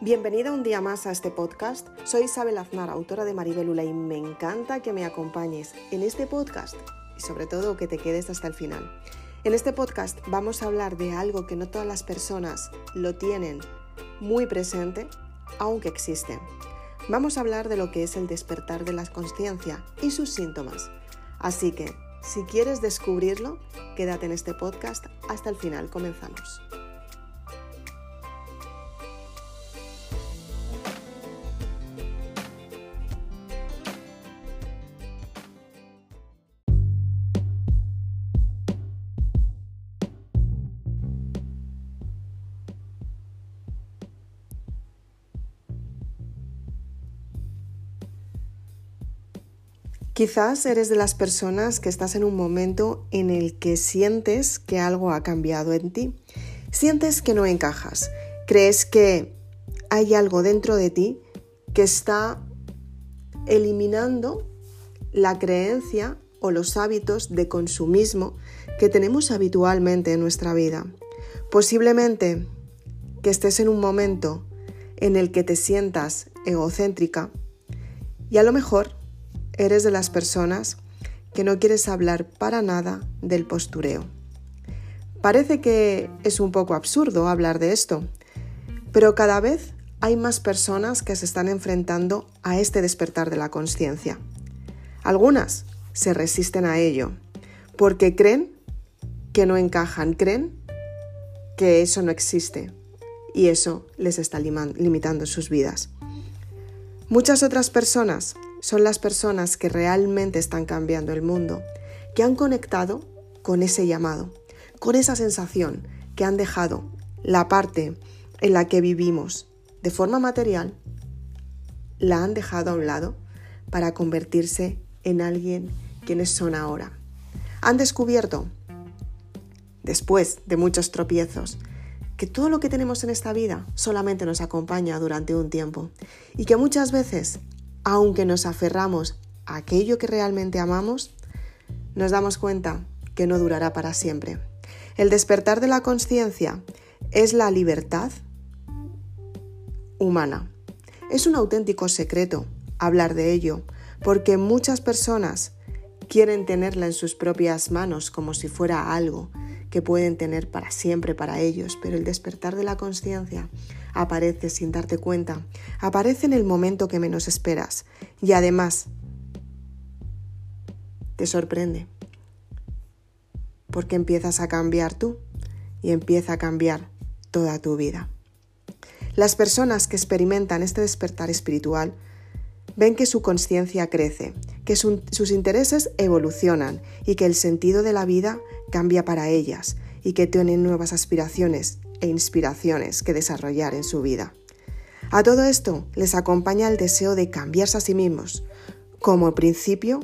Bienvenida un día más a este podcast. Soy Isabel Aznar, autora de Maribelula, y me encanta que me acompañes en este podcast y sobre todo que te quedes hasta el final. En este podcast vamos a hablar de algo que no todas las personas lo tienen muy presente, aunque existe. Vamos a hablar de lo que es el despertar de la conciencia y sus síntomas. Así que, si quieres descubrirlo, quédate en este podcast hasta el final. Comenzamos. Quizás eres de las personas que estás en un momento en el que sientes que algo ha cambiado en ti. Sientes que no encajas. Crees que hay algo dentro de ti que está eliminando la creencia o los hábitos de consumismo que tenemos habitualmente en nuestra vida. Posiblemente que estés en un momento en el que te sientas egocéntrica y a lo mejor eres de las personas que no quieres hablar para nada del postureo. Parece que es un poco absurdo hablar de esto, pero cada vez hay más personas que se están enfrentando a este despertar de la conciencia. Algunas se resisten a ello porque creen que no encajan, creen que eso no existe y eso les está limitando sus vidas. Muchas otras personas son las personas que realmente están cambiando el mundo, que han conectado con ese llamado, con esa sensación que han dejado la parte en la que vivimos de forma material, la han dejado a un lado para convertirse en alguien quienes son ahora. Han descubierto, después de muchos tropiezos, que todo lo que tenemos en esta vida solamente nos acompaña durante un tiempo y que muchas veces aunque nos aferramos a aquello que realmente amamos, nos damos cuenta que no durará para siempre. El despertar de la conciencia es la libertad humana. Es un auténtico secreto hablar de ello, porque muchas personas quieren tenerla en sus propias manos como si fuera algo que pueden tener para siempre para ellos, pero el despertar de la conciencia aparece sin darte cuenta, aparece en el momento que menos esperas. Y además te sorprende, porque empiezas a cambiar tú y empieza a cambiar toda tu vida. Las personas que experimentan este despertar espiritual ven que su conciencia crece, que sus intereses evolucionan y que el sentido de la vida cambia para ellas y que tienen nuevas aspiraciones e inspiraciones que desarrollar en su vida. A todo esto les acompaña el deseo de cambiarse a sí mismos, como principio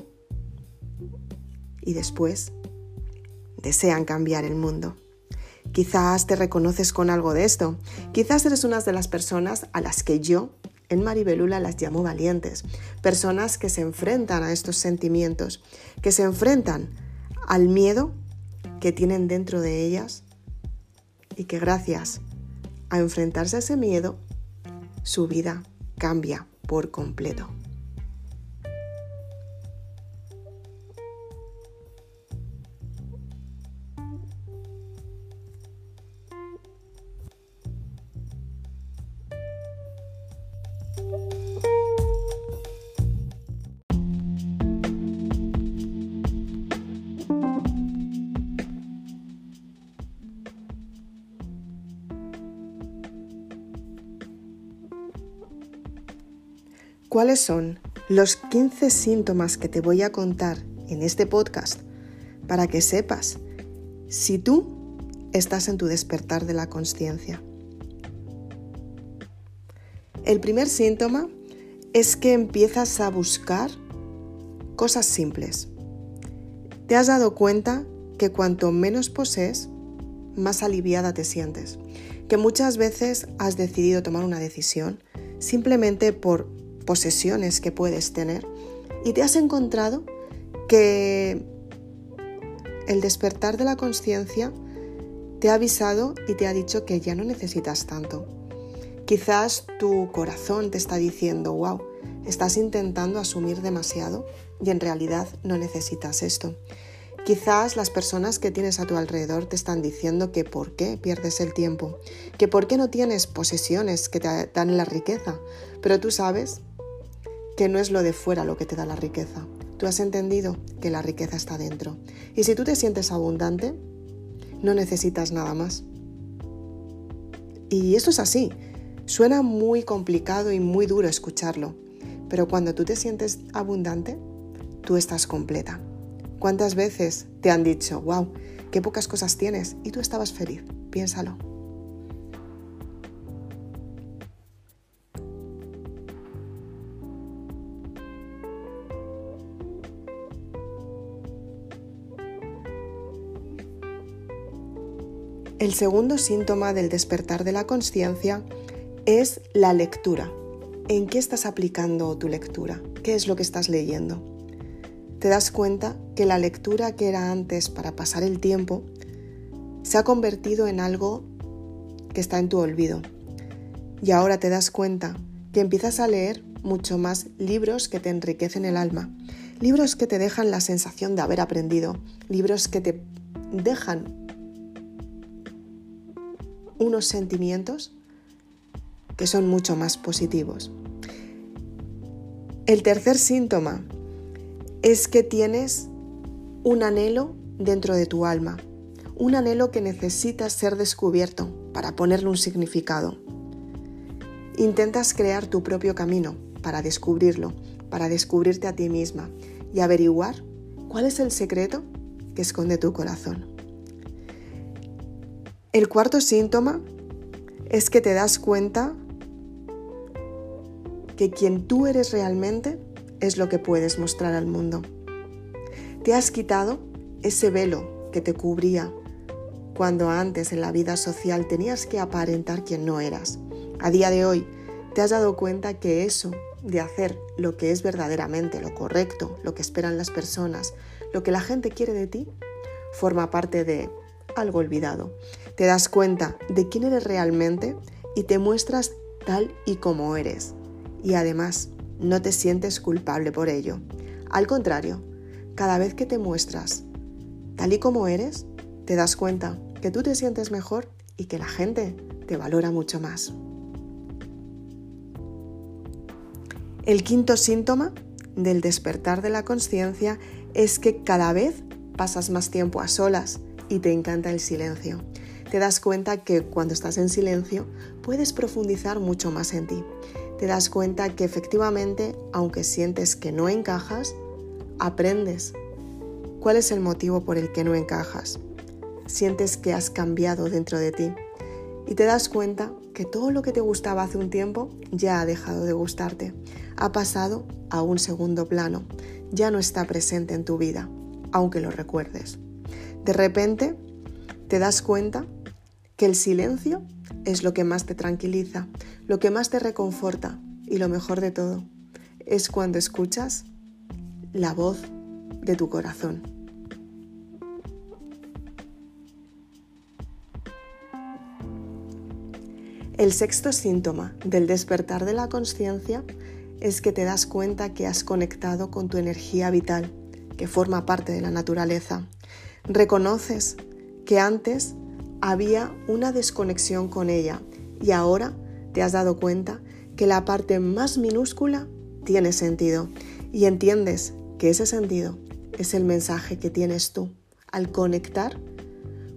y después desean cambiar el mundo. Quizás te reconoces con algo de esto, quizás eres una de las personas a las que yo en Maribelula las llamo valientes, personas que se enfrentan a estos sentimientos, que se enfrentan al miedo que tienen dentro de ellas y que gracias a enfrentarse a ese miedo, su vida cambia por completo. ¿Cuáles son los 15 síntomas que te voy a contar en este podcast para que sepas si tú estás en tu despertar de la conciencia? El primer síntoma es que empiezas a buscar cosas simples. ¿Te has dado cuenta que cuanto menos posees, más aliviada te sientes? Que muchas veces has decidido tomar una decisión simplemente por posesiones que puedes tener y te has encontrado que el despertar de la conciencia te ha avisado y te ha dicho que ya no necesitas tanto, Quizás tu corazón te está diciendo, wow, estás intentando asumir demasiado y en realidad no necesitas esto. Quizás las personas que tienes a tu alrededor te están diciendo que por qué pierdes el tiempo, que por qué no tienes posesiones que te dan la riqueza, pero tú sabes que no es lo de fuera lo que te da la riqueza. Tú has entendido que la riqueza está dentro. Y si tú te sientes abundante, no necesitas nada más. Y esto es así. Suena muy complicado y muy duro escucharlo, pero cuando tú te sientes abundante, tú estás completa. ¿Cuántas veces te han dicho, wow, qué pocas cosas tienes y tú estabas feliz? Piénsalo. El segundo síntoma del despertar de la conciencia es la lectura. ¿En qué estás aplicando tu lectura? ¿Qué es lo que estás leyendo? Te das cuenta que la lectura que era antes para pasar el tiempo se ha convertido en algo que está en tu olvido. Y ahora te das cuenta que empiezas a leer mucho más libros que te enriquecen el alma, libros que te dejan la sensación de haber aprendido, libros que te dejan unos sentimientos que son mucho más positivos. El tercer síntoma es que tienes un anhelo dentro de tu alma, un anhelo que necesita ser descubierto para ponerle un significado. Intentas crear tu propio camino para descubrirlo, para descubrirte a ti misma y averiguar cuál es el secreto que esconde tu corazón. El cuarto síntoma es que te das cuenta que quien tú eres realmente es lo que puedes mostrar al mundo. Te has quitado ese velo que te cubría cuando antes en la vida social tenías que aparentar quien no eras. A día de hoy te has dado cuenta que eso de hacer lo que es verdaderamente lo correcto, lo que esperan las personas, lo que la gente quiere de ti, forma parte de algo olvidado. Te das cuenta de quién eres realmente y te muestras tal y como eres. Y además, no te sientes culpable por ello. Al contrario, cada vez que te muestras tal y como eres, te das cuenta que tú te sientes mejor y que la gente te valora mucho más. El quinto síntoma del despertar de la conciencia es que cada vez pasas más tiempo a solas y te encanta el silencio. Te das cuenta que cuando estás en silencio puedes profundizar mucho más en ti. Te das cuenta que efectivamente, aunque sientes que no encajas, aprendes. ¿Cuál es el motivo por el que no encajas? Sientes que has cambiado dentro de ti y te das cuenta que todo lo que te gustaba hace un tiempo ya ha dejado de gustarte, ha pasado a un segundo plano, ya no está presente en tu vida, aunque lo recuerdes. De repente te das cuenta que el silencio es lo que más te tranquiliza, lo que más te reconforta y lo mejor de todo es cuando escuchas la voz de tu corazón. El sexto síntoma del despertar de la conciencia es que te das cuenta que has conectado con tu energía vital, que forma parte de la naturaleza, Reconoces que antes había una desconexión con ella y ahora te has dado cuenta que la parte más minúscula tiene sentido y entiendes que ese sentido es el mensaje que tienes tú al conectar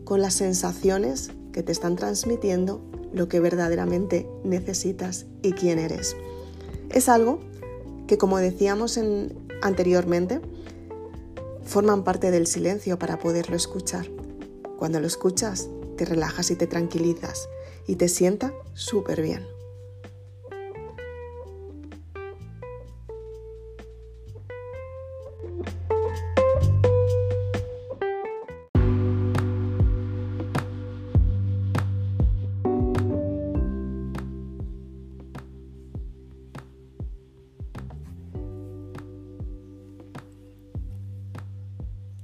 con las sensaciones que te están transmitiendo lo que verdaderamente necesitas y quién eres. Es algo que, como decíamos anteriormente, forman parte del silencio para poderlo escuchar. Cuando lo escuchas, te relajas y te tranquilizas y te sienta súper bien.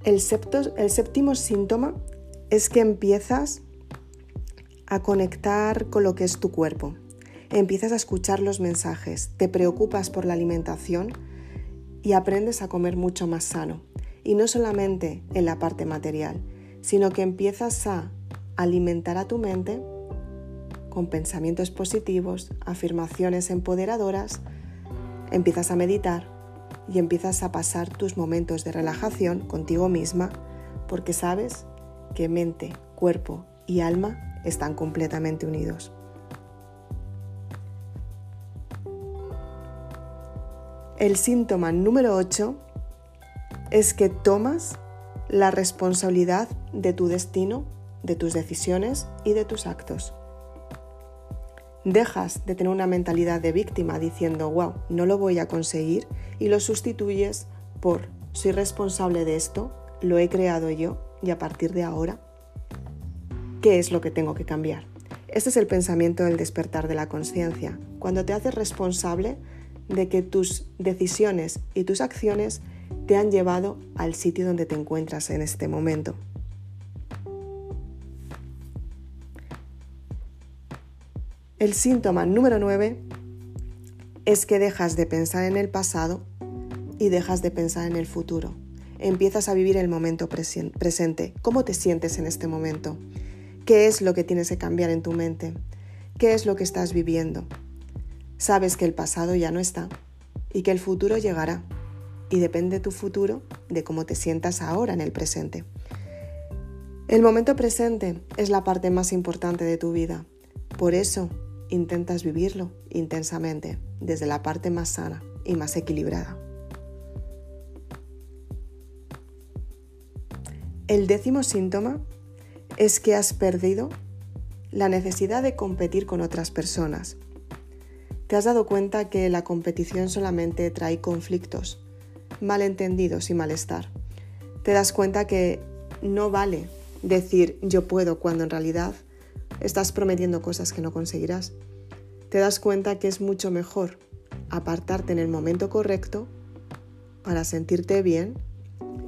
El, séptimo síntoma es que empiezas a conectar con lo que es tu cuerpo. empiezas a escuchar los mensajes, te preocupas por la alimentación y aprendes a comer mucho más sano. Y no solamente en la parte material, sino que empiezas a alimentar a tu mente con pensamientos positivos, afirmaciones empoderadoras, empiezas a meditar y empiezas a pasar tus momentos de relajación contigo misma porque sabes que mente, cuerpo y alma están completamente unidos. El síntoma número 8 es que tomas la responsabilidad de tu destino, de tus decisiones y de tus actos. Dejas de tener una mentalidad de víctima diciendo, wow, no lo voy a conseguir y lo sustituyes por, soy responsable de esto, lo he creado yo y a partir de ahora, ¿qué es lo que tengo que cambiar? Este es el pensamiento del despertar de la conciencia, cuando te haces responsable de que tus decisiones y tus acciones te han llevado al sitio donde te encuentras en este momento. El síntoma número 9 es que dejas de pensar en el pasado y dejas de pensar en el futuro. Empiezas a vivir el momento presente. ¿Cómo te sientes en este momento? ¿Qué es lo que tienes que cambiar en tu mente? ¿Qué es lo que estás viviendo? Sabes que el pasado ya no está y que el futuro llegará. Y depende tu futuro de cómo te sientas ahora en el presente. El momento presente es la parte más importante de tu vida. Por eso intentas vivirlo intensamente, desde la parte más sana y más equilibrada. El décimo síntoma es que has perdido la necesidad de competir con otras personas. Te has dado cuenta que la competición solamente trae conflictos, malentendidos y malestar. Te das cuenta que no vale decir yo puedo cuando en realidad estás prometiendo cosas que no conseguirás. Te das cuenta que es mucho mejor apartarte en el momento correcto para sentirte bien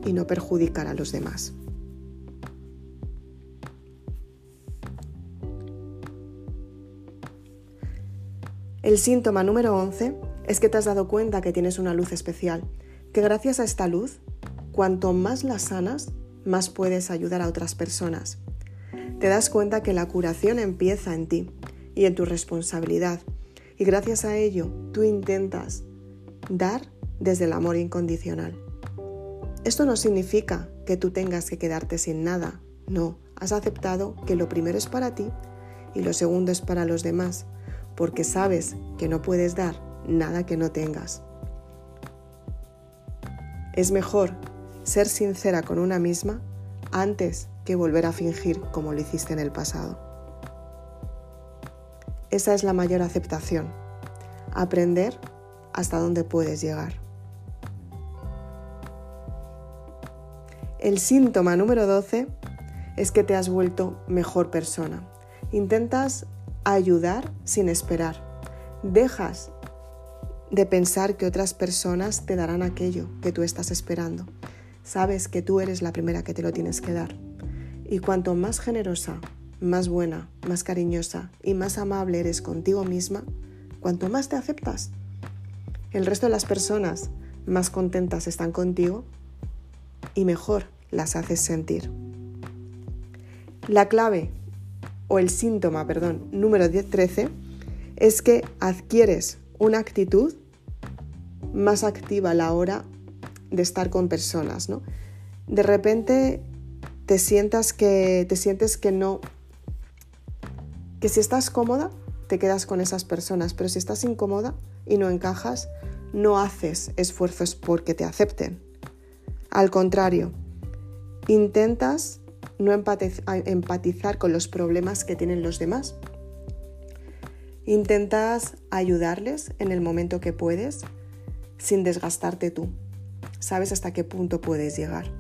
y no perjudicar a los demás. El síntoma número 11 es que te has dado cuenta que tienes una luz especial, que gracias a esta luz, cuanto más la sanas, más puedes ayudar a otras personas te das cuenta que la curación empieza en ti y en tu responsabilidad. Y gracias a ello tú intentas dar desde el amor incondicional. Esto no significa que tú tengas que quedarte sin nada. No, has aceptado que lo primero es para ti y lo segundo es para los demás, porque sabes que no puedes dar nada que no tengas. Es mejor ser sincera con una misma antes que volver a fingir como lo hiciste en el pasado. Esa es la mayor aceptación, aprender hasta dónde puedes llegar. El síntoma número 12 es que te has vuelto mejor persona. Intentas ayudar sin esperar. Dejas de pensar que otras personas te darán aquello que tú estás esperando. Sabes que tú eres la primera que te lo tienes que dar. Y cuanto más generosa, más buena, más cariñosa y más amable eres contigo misma, cuanto más te aceptas. El resto de las personas más contentas están contigo y mejor las haces sentir. La clave o el síntoma, perdón, número 13 es que adquieres una actitud más activa a la hora de estar con personas, ¿no? De repente te sientas que te sientes que no que si estás cómoda te quedas con esas personas, pero si estás incómoda y no encajas, no haces esfuerzos porque te acepten. Al contrario, intentas no empatizar con los problemas que tienen los demás. Intentas ayudarles en el momento que puedes sin desgastarte tú. Sabes hasta qué punto puedes llegar.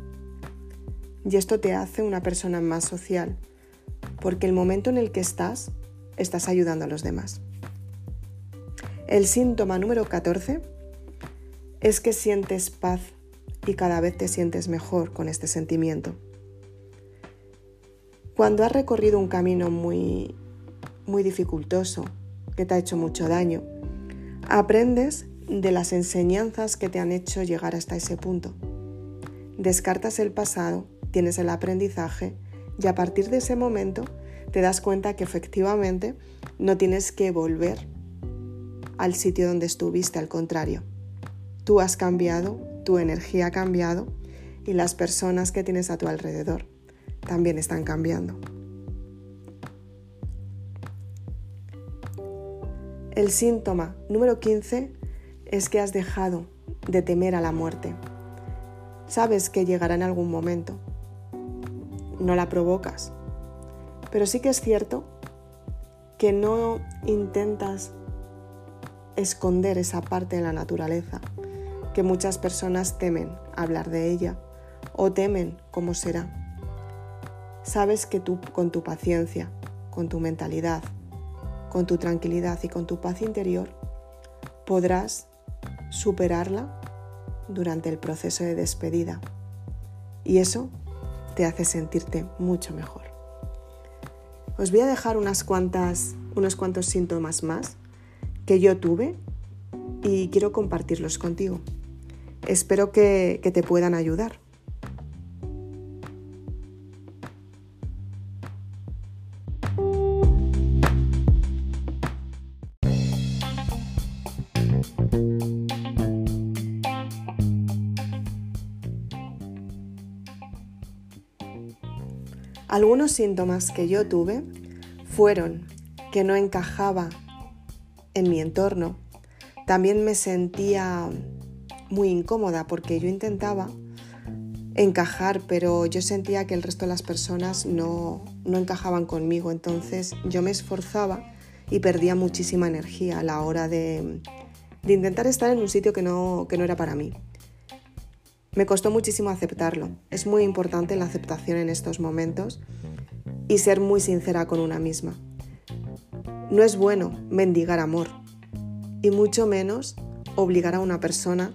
Y esto te hace una persona más social, porque el momento en el que estás, estás ayudando a los demás. El síntoma número 14 es que sientes paz y cada vez te sientes mejor con este sentimiento. Cuando has recorrido un camino muy, muy dificultoso que te ha hecho mucho daño. Aprendes de las enseñanzas que te han hecho llegar hasta ese punto. Descartas el pasado, tienes el aprendizaje y a partir de ese momento te das cuenta que efectivamente no tienes que volver al sitio donde estuviste, al contrario. Tú has cambiado, tu energía ha cambiado y las personas que tienes a tu alrededor también están cambiando. El síntoma número 15 es que has dejado de temer a la muerte. Sabes que llegará en algún momento. No la provocas. Pero sí que es cierto que no intentas esconder esa parte de la naturaleza, que muchas personas temen hablar de ella o temen cómo será. Sabes que tú con tu paciencia, con tu mentalidad, con tu tranquilidad y con tu paz interior, podrás superarla durante el proceso de despedida. Y eso te hace sentirte mucho mejor. Os voy a dejar unas cuantas, unos cuantos síntomas más que yo tuve y quiero compartirlos contigo. Espero que, que te puedan ayudar. Algunos síntomas que yo tuve fueron que no encajaba en mi entorno. También me sentía muy incómoda porque yo intentaba encajar, pero yo sentía que el resto de las personas no, no encajaban conmigo. Entonces yo me esforzaba y perdía muchísima energía a la hora de, de intentar estar en un sitio que no, que no era para mí. Me costó muchísimo aceptarlo. Es muy importante la aceptación en estos momentos y ser muy sincera con una misma. No es bueno mendigar amor y mucho menos obligar a una persona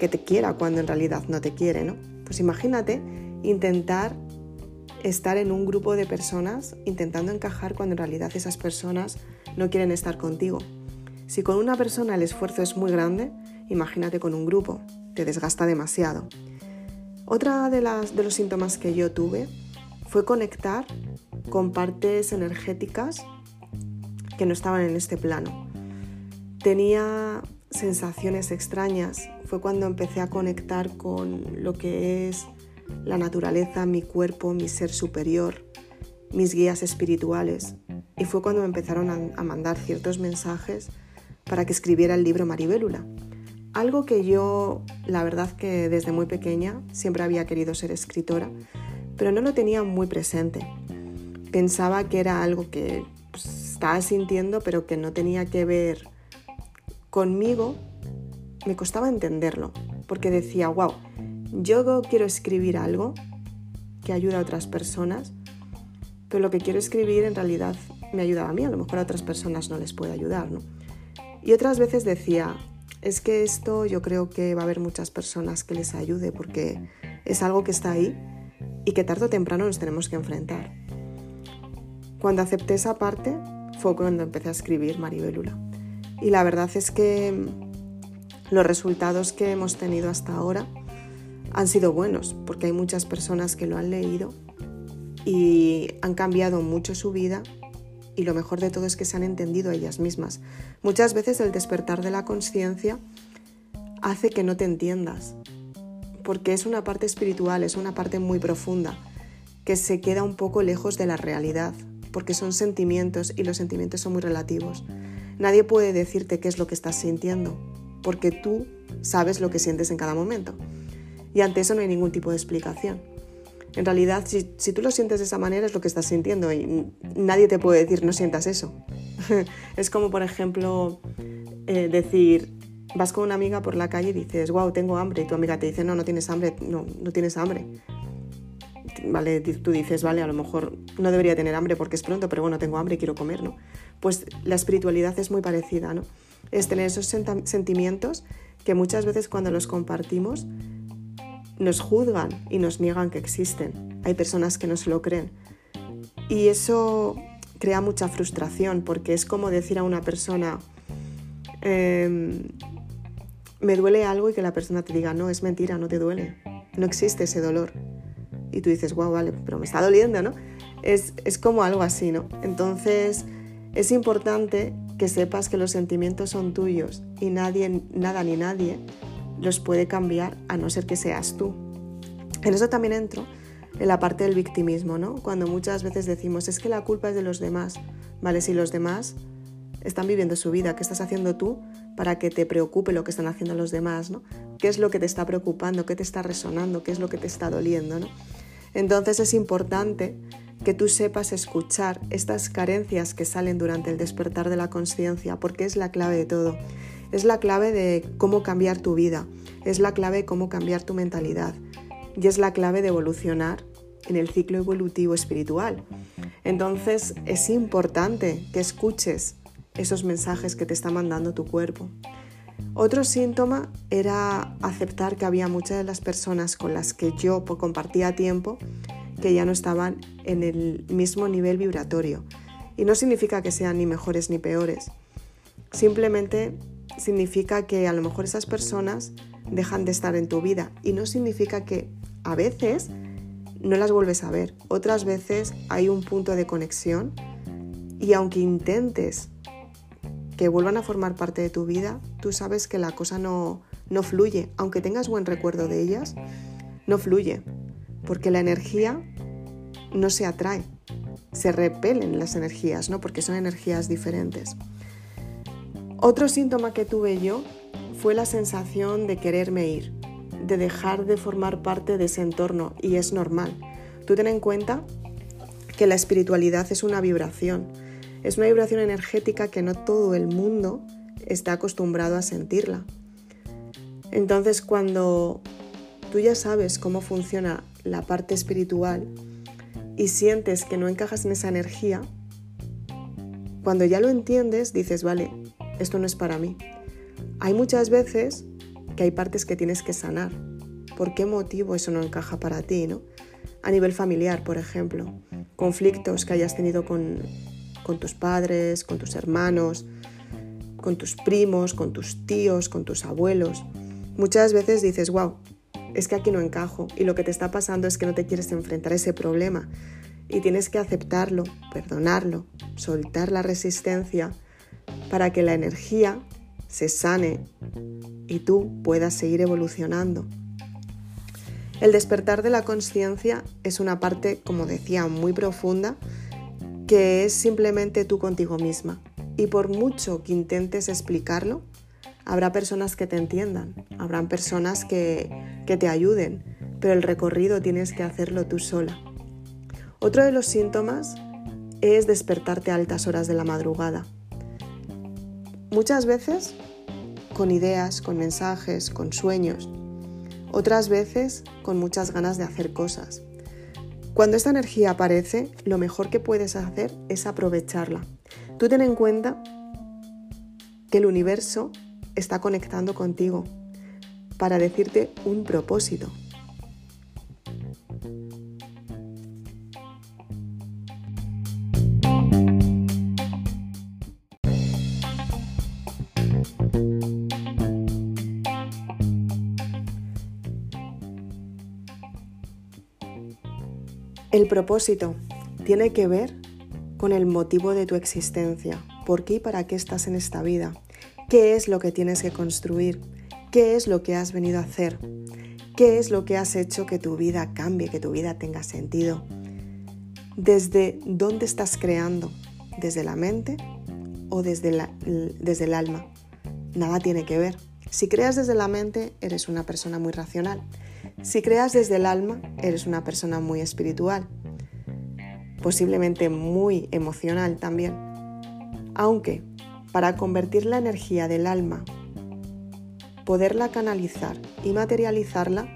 que te quiera cuando en realidad no te quiere, ¿no? Pues imagínate intentar estar en un grupo de personas intentando encajar cuando en realidad esas personas no quieren estar contigo. Si con una persona el esfuerzo es muy grande, imagínate con un grupo te desgasta demasiado. Otra de, las, de los síntomas que yo tuve fue conectar con partes energéticas que no estaban en este plano. Tenía sensaciones extrañas. Fue cuando empecé a conectar con lo que es la naturaleza, mi cuerpo, mi ser superior, mis guías espirituales. Y fue cuando me empezaron a, a mandar ciertos mensajes para que escribiera el libro Maribélula. Algo que yo, la verdad que desde muy pequeña siempre había querido ser escritora, pero no lo tenía muy presente. Pensaba que era algo que pues, estaba sintiendo, pero que no tenía que ver conmigo. Me costaba entenderlo, porque decía, wow, yo quiero escribir algo que ayuda a otras personas, pero lo que quiero escribir en realidad me ayuda a mí, a lo mejor a otras personas no les puede ayudar, ¿no? Y otras veces decía, es que esto yo creo que va a haber muchas personas que les ayude porque es algo que está ahí y que tarde o temprano nos tenemos que enfrentar. Cuando acepté esa parte fue cuando empecé a escribir Maribelula. Y la verdad es que los resultados que hemos tenido hasta ahora han sido buenos porque hay muchas personas que lo han leído y han cambiado mucho su vida y lo mejor de todo es que se han entendido ellas mismas. Muchas veces el despertar de la conciencia hace que no te entiendas, porque es una parte espiritual, es una parte muy profunda, que se queda un poco lejos de la realidad, porque son sentimientos y los sentimientos son muy relativos. Nadie puede decirte qué es lo que estás sintiendo, porque tú sabes lo que sientes en cada momento. Y ante eso no hay ningún tipo de explicación. En realidad, si, tú lo sientes de esa manera es lo que estás sintiendo y nadie te puede decir no sientas eso. es como, por ejemplo, eh, decir, vas con una amiga por la calle y dices, wow, tengo hambre, y tu amiga te dice, no, no tienes hambre, no, no tienes hambre. Vale, tú dices, vale, a lo mejor no debería tener hambre porque es pronto, pero bueno, tengo hambre y quiero comer, ¿no? Pues la espiritualidad es muy parecida, ¿no? Es tener esos sentimientos que muchas veces cuando los compartimos nos juzgan y nos niegan que existen. Hay personas que no se lo creen. Y eso crea mucha frustración porque es como decir a una persona, em, me duele algo y que la persona te diga, no, es mentira, no te duele, no existe ese dolor. Y tú dices, wow, vale, pero me está doliendo, ¿no? Es, es como algo así, ¿no? Entonces es importante que sepas que los sentimientos son tuyos y nadie, nada ni nadie los puede cambiar a no ser que seas tú. En eso también entro en la parte del victimismo, ¿no? Cuando muchas veces decimos, es que la culpa es de los demás, ¿vale? Si los demás están viviendo su vida, ¿qué estás haciendo tú para que te preocupe lo que están haciendo los demás, ¿no? ¿Qué es lo que te está preocupando? ¿Qué te está resonando? ¿Qué es lo que te está doliendo, ¿no? Entonces es importante que tú sepas escuchar estas carencias que salen durante el despertar de la conciencia, porque es la clave de todo. Es la clave de cómo cambiar tu vida, es la clave de cómo cambiar tu mentalidad y es la clave de evolucionar en el ciclo evolutivo espiritual. Entonces es importante que escuches esos mensajes que te está mandando tu cuerpo. Otro síntoma era aceptar que había muchas de las personas con las que yo compartía tiempo que ya no estaban en el mismo nivel vibratorio. Y no significa que sean ni mejores ni peores. Simplemente significa que a lo mejor esas personas dejan de estar en tu vida. Y no significa que a veces no las vuelves a ver. Otras veces hay un punto de conexión y aunque intentes que vuelvan a formar parte de tu vida, tú sabes que la cosa no, no fluye. Aunque tengas buen recuerdo de ellas, no fluye. Porque la energía no se atrae. Se repelen las energías, ¿no? Porque son energías diferentes. Otro síntoma que tuve yo fue la sensación de quererme ir, de dejar de formar parte de ese entorno y es normal. Tú ten en cuenta que la espiritualidad es una vibración, es una vibración energética que no todo el mundo está acostumbrado a sentirla. Entonces cuando tú ya sabes cómo funciona la parte espiritual y sientes que no encajas en esa energía, cuando ya lo entiendes dices, vale, esto no es para mí. Hay muchas veces que hay partes que tienes que sanar. ¿Por qué motivo eso no encaja para ti? ¿no? A nivel familiar, por ejemplo, conflictos que hayas tenido con, con tus padres, con tus hermanos, con tus primos, con tus tíos, con tus abuelos. Muchas veces dices, wow, es que aquí no encajo y lo que te está pasando es que no te quieres enfrentar a ese problema y tienes que aceptarlo, perdonarlo, soltar la resistencia para que la energía se sane y tú puedas seguir evolucionando. El despertar de la conciencia es una parte, como decía, muy profunda, que es simplemente tú contigo misma. Y por mucho que intentes explicarlo, habrá personas que te entiendan, habrán personas que, que te ayuden, pero el recorrido tienes que hacerlo tú sola. Otro de los síntomas es despertarte a altas horas de la madrugada. Muchas veces con ideas, con mensajes, con sueños. Otras veces con muchas ganas de hacer cosas. Cuando esta energía aparece, lo mejor que puedes hacer es aprovecharla. Tú ten en cuenta que el universo está conectando contigo para decirte un propósito. El propósito tiene que ver con el motivo de tu existencia. ¿Por qué y para qué estás en esta vida? ¿Qué es lo que tienes que construir? ¿Qué es lo que has venido a hacer? ¿Qué es lo que has hecho que tu vida cambie, que tu vida tenga sentido? ¿Desde dónde estás creando? ¿Desde la mente o desde, desde el alma? Nada tiene que ver. Si creas desde la mente, eres una persona muy racional. Si creas desde el alma, eres una persona muy espiritual, posiblemente muy emocional también. Aunque para convertir la energía del alma, poderla canalizar y materializarla,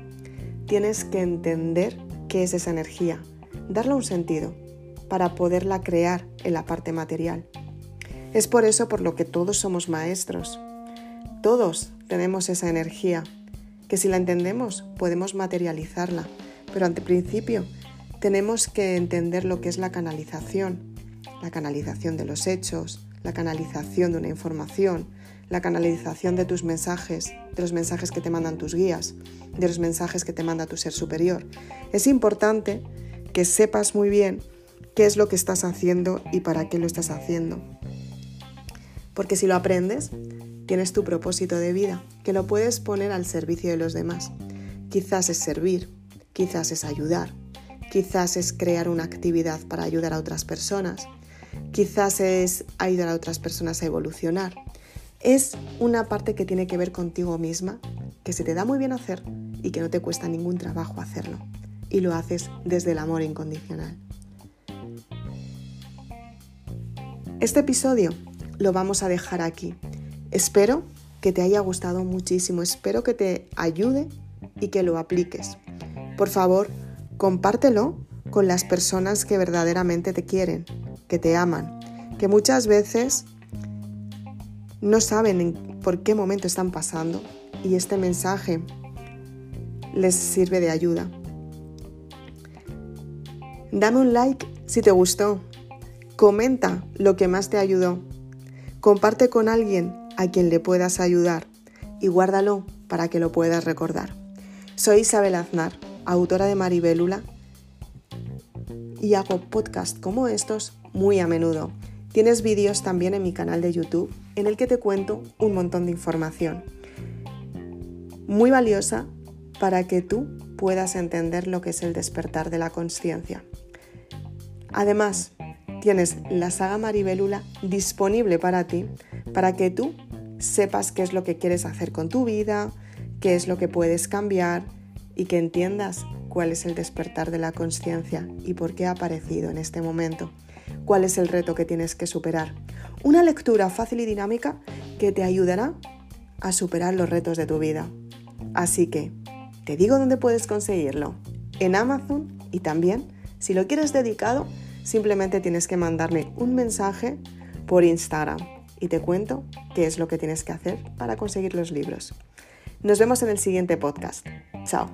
tienes que entender qué es esa energía, darle un sentido para poderla crear en la parte material. Es por eso por lo que todos somos maestros. Todos tenemos esa energía que si la entendemos podemos materializarla, pero ante principio tenemos que entender lo que es la canalización. la canalización de los hechos, la canalización de una información, la canalización de tus mensajes, de los mensajes que te mandan tus guías, de los mensajes que te manda tu ser superior. Es importante que sepas muy bien qué es lo que estás haciendo y para qué lo estás haciendo. Porque si lo aprendes, tienes tu propósito de vida, que lo puedes poner al servicio de los demás. Quizás es servir, quizás es ayudar, quizás es crear una actividad para ayudar a otras personas, quizás es ayudar a otras personas a evolucionar. Es una parte que tiene que ver contigo misma, que se te da muy bien hacer y que no te cuesta ningún trabajo hacerlo. Y lo haces desde el amor incondicional. Este episodio lo vamos a dejar aquí. Espero que te haya gustado muchísimo, espero que te ayude y que lo apliques. Por favor, compártelo con las personas que verdaderamente te quieren, que te aman, que muchas veces no saben por qué momento están pasando y este mensaje les sirve de ayuda. Dame un like si te gustó. Comenta lo que más te ayudó. Comparte con alguien a quien le puedas ayudar y guárdalo para que lo puedas recordar. Soy Isabel Aznar, autora de Maribélula y hago podcasts como estos muy a menudo. Tienes vídeos también en mi canal de YouTube en el que te cuento un montón de información muy valiosa para que tú puedas entender lo que es el despertar de la conciencia. Además, tienes la saga Maribélula disponible para ti, para que tú sepas qué es lo que quieres hacer con tu vida, qué es lo que puedes cambiar y que entiendas cuál es el despertar de la conciencia y por qué ha aparecido en este momento, cuál es el reto que tienes que superar. Una lectura fácil y dinámica que te ayudará a superar los retos de tu vida. Así que, te digo dónde puedes conseguirlo. En Amazon y también, si lo quieres dedicado, simplemente tienes que mandarme un mensaje por Instagram y te cuento qué es lo que tienes que hacer para conseguir los libros. Nos vemos en el siguiente podcast. Chao.